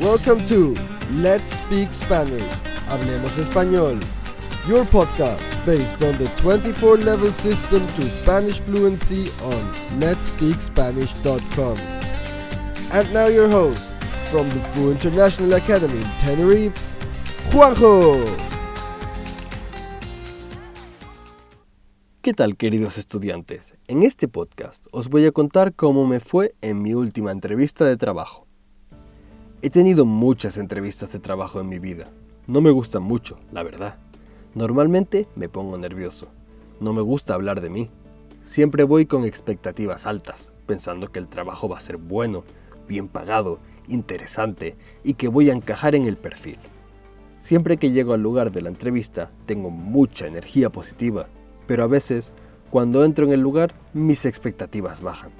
Welcome to Let's Speak Spanish. Hablemos Español. Your podcast based on the 24 level system to Spanish fluency on letspeakspanish.com. And now your host from the Fu International Academy in Tenerife, Juanjo. ¿Qué tal queridos estudiantes? En este podcast os voy a contar cómo me fue en mi última entrevista de trabajo. He tenido muchas entrevistas de trabajo en mi vida. No me gustan mucho, la verdad. Normalmente me pongo nervioso. No me gusta hablar de mí. Siempre voy con expectativas altas, pensando que el trabajo va a ser bueno, bien pagado, interesante y que voy a encajar en el perfil. Siempre que llego al lugar de la entrevista tengo mucha energía positiva pero a veces, cuando entro en el lugar, mis expectativas bajan.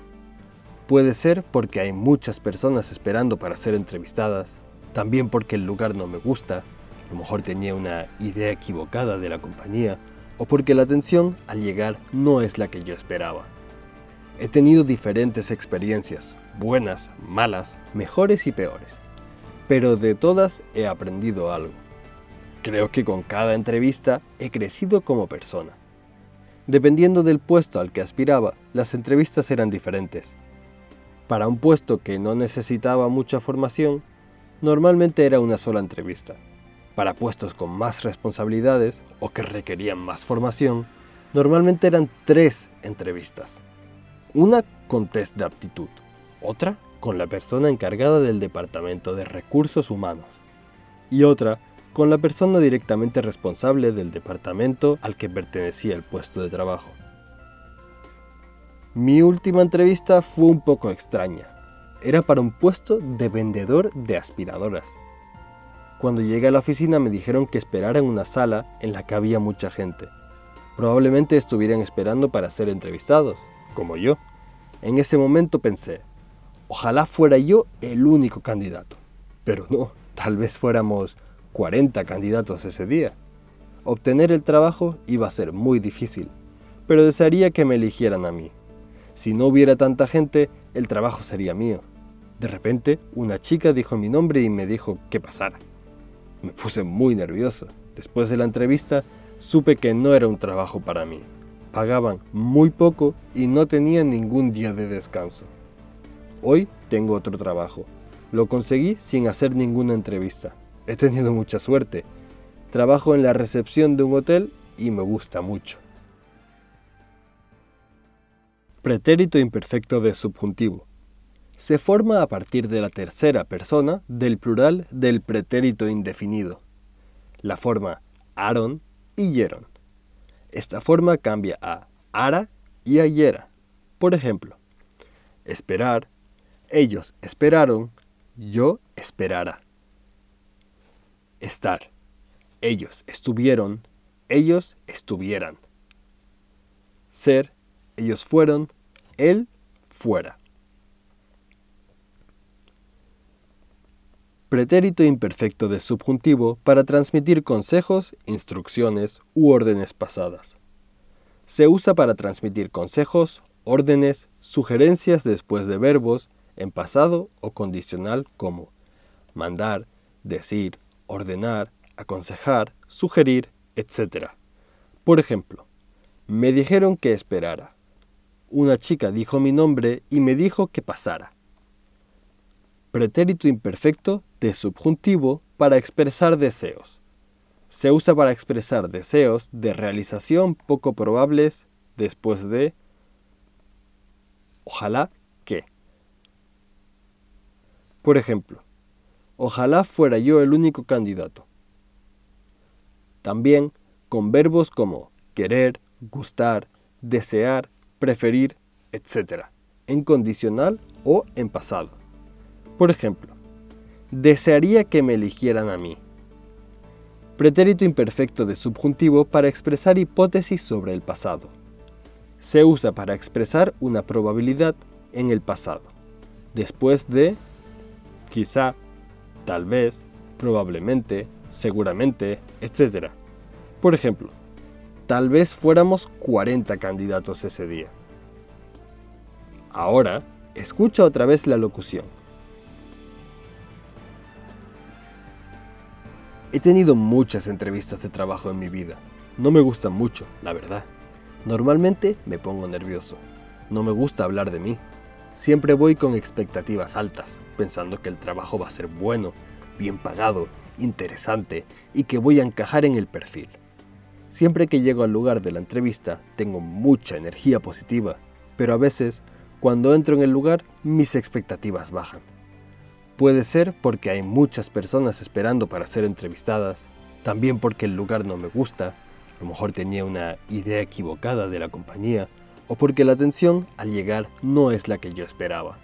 Puede ser porque hay muchas personas esperando para ser entrevistadas, también porque el lugar no me gusta, a lo mejor tenía una idea equivocada de la compañía, o porque la atención al llegar no es la que yo esperaba. He tenido diferentes experiencias, buenas, malas, mejores y peores, pero de todas he aprendido algo. Creo que con cada entrevista he crecido como persona. Dependiendo del puesto al que aspiraba, las entrevistas eran diferentes. Para un puesto que no necesitaba mucha formación, normalmente era una sola entrevista. Para puestos con más responsabilidades o que requerían más formación, normalmente eran tres entrevistas. Una con test de aptitud, otra con la persona encargada del Departamento de Recursos Humanos y otra con la persona directamente responsable del departamento al que pertenecía el puesto de trabajo. Mi última entrevista fue un poco extraña. Era para un puesto de vendedor de aspiradoras. Cuando llegué a la oficina me dijeron que esperara en una sala en la que había mucha gente. Probablemente estuvieran esperando para ser entrevistados, como yo. En ese momento pensé, ojalá fuera yo el único candidato. Pero no, tal vez fuéramos 40 candidatos ese día. Obtener el trabajo iba a ser muy difícil, pero desearía que me eligieran a mí. Si no hubiera tanta gente, el trabajo sería mío. De repente, una chica dijo mi nombre y me dijo que pasara. Me puse muy nervioso. Después de la entrevista, supe que no era un trabajo para mí. Pagaban muy poco y no tenía ningún día de descanso. Hoy tengo otro trabajo. Lo conseguí sin hacer ninguna entrevista. He tenido mucha suerte. Trabajo en la recepción de un hotel y me gusta mucho. Pretérito imperfecto de subjuntivo. Se forma a partir de la tercera persona del plural del pretérito indefinido. La forma Aaron y Yeron. Esta forma cambia a ara y ayera. Por ejemplo, esperar, ellos esperaron, yo esperara estar. Ellos estuvieron, ellos estuvieran. Ser, ellos fueron, él fuera. Pretérito imperfecto de subjuntivo para transmitir consejos, instrucciones u órdenes pasadas. Se usa para transmitir consejos, órdenes, sugerencias después de verbos en pasado o condicional como mandar, decir, ordenar, aconsejar, sugerir, etc. Por ejemplo, me dijeron que esperara. Una chica dijo mi nombre y me dijo que pasara. Pretérito imperfecto de subjuntivo para expresar deseos. Se usa para expresar deseos de realización poco probables después de ojalá que. Por ejemplo, Ojalá fuera yo el único candidato. También con verbos como querer, gustar, desear, preferir, etc. En condicional o en pasado. Por ejemplo, desearía que me eligieran a mí. Pretérito imperfecto de subjuntivo para expresar hipótesis sobre el pasado. Se usa para expresar una probabilidad en el pasado, después de quizá, tal vez, probablemente, seguramente, etc. Por ejemplo, tal vez fuéramos 40 candidatos ese día. Ahora, escucha otra vez la locución. He tenido muchas entrevistas de trabajo en mi vida. No me gustan mucho, la verdad. Normalmente me pongo nervioso. No me gusta hablar de mí. Siempre voy con expectativas altas, pensando que el trabajo va a ser bueno, bien pagado, interesante y que voy a encajar en el perfil. Siempre que llego al lugar de la entrevista tengo mucha energía positiva, pero a veces, cuando entro en el lugar, mis expectativas bajan. Puede ser porque hay muchas personas esperando para ser entrevistadas, también porque el lugar no me gusta, a lo mejor tenía una idea equivocada de la compañía, o porque la atención al llegar no es la que yo esperaba.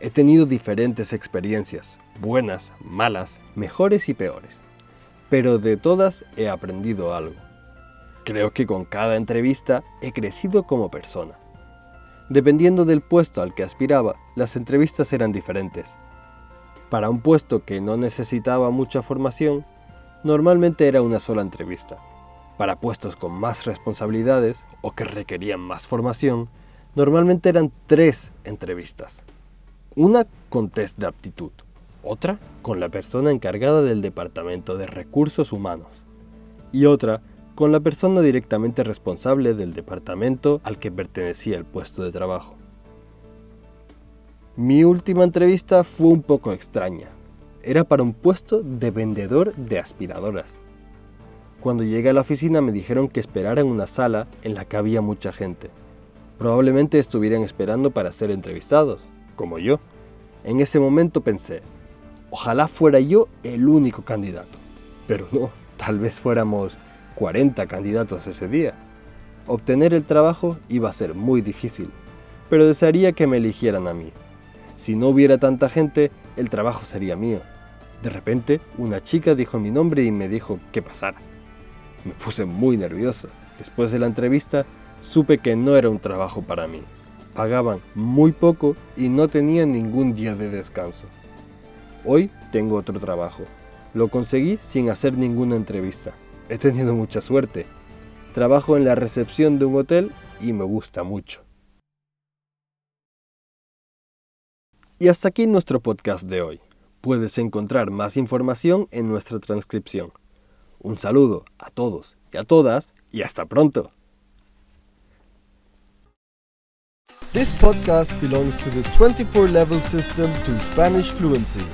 He tenido diferentes experiencias, buenas, malas, mejores y peores, pero de todas he aprendido algo. Creo que con cada entrevista he crecido como persona. Dependiendo del puesto al que aspiraba, las entrevistas eran diferentes, para un puesto que no necesitaba mucha formación, normalmente era una sola entrevista. Para puestos con más responsabilidades o que requerían más formación, normalmente eran tres entrevistas. Una con test de aptitud, otra con la persona encargada del Departamento de Recursos Humanos y otra con la persona directamente responsable del departamento al que pertenecía el puesto de trabajo. Mi última entrevista fue un poco extraña. Era para un puesto de vendedor de aspiradoras. Cuando llegué a la oficina me dijeron que esperara en una sala en la que había mucha gente. Probablemente estuvieran esperando para ser entrevistados, como yo. En ese momento pensé, ojalá fuera yo el único candidato. Pero no, tal vez fuéramos 40 candidatos ese día. Obtener el trabajo iba a ser muy difícil, pero desearía que me eligieran a mí. Si no hubiera tanta gente, el trabajo sería mío. De repente, una chica dijo mi nombre y me dijo que pasara. Me puse muy nervioso. Después de la entrevista, supe que no era un trabajo para mí. Pagaban muy poco y no tenía ningún día de descanso. Hoy tengo otro trabajo. Lo conseguí sin hacer ninguna entrevista. He tenido mucha suerte. Trabajo en la recepción de un hotel y me gusta mucho. Y hasta aquí nuestro podcast de hoy. Puedes encontrar más información en nuestra transcripción. Un saludo a todos y a todas y hasta pronto. This podcast belongs to the 24 level system to Spanish fluency.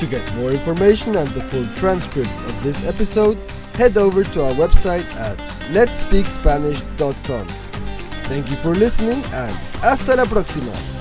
To get more information and the full transcript of this episode, head over to our website at letspeakspanish.com. Thank you for listening and hasta la próxima.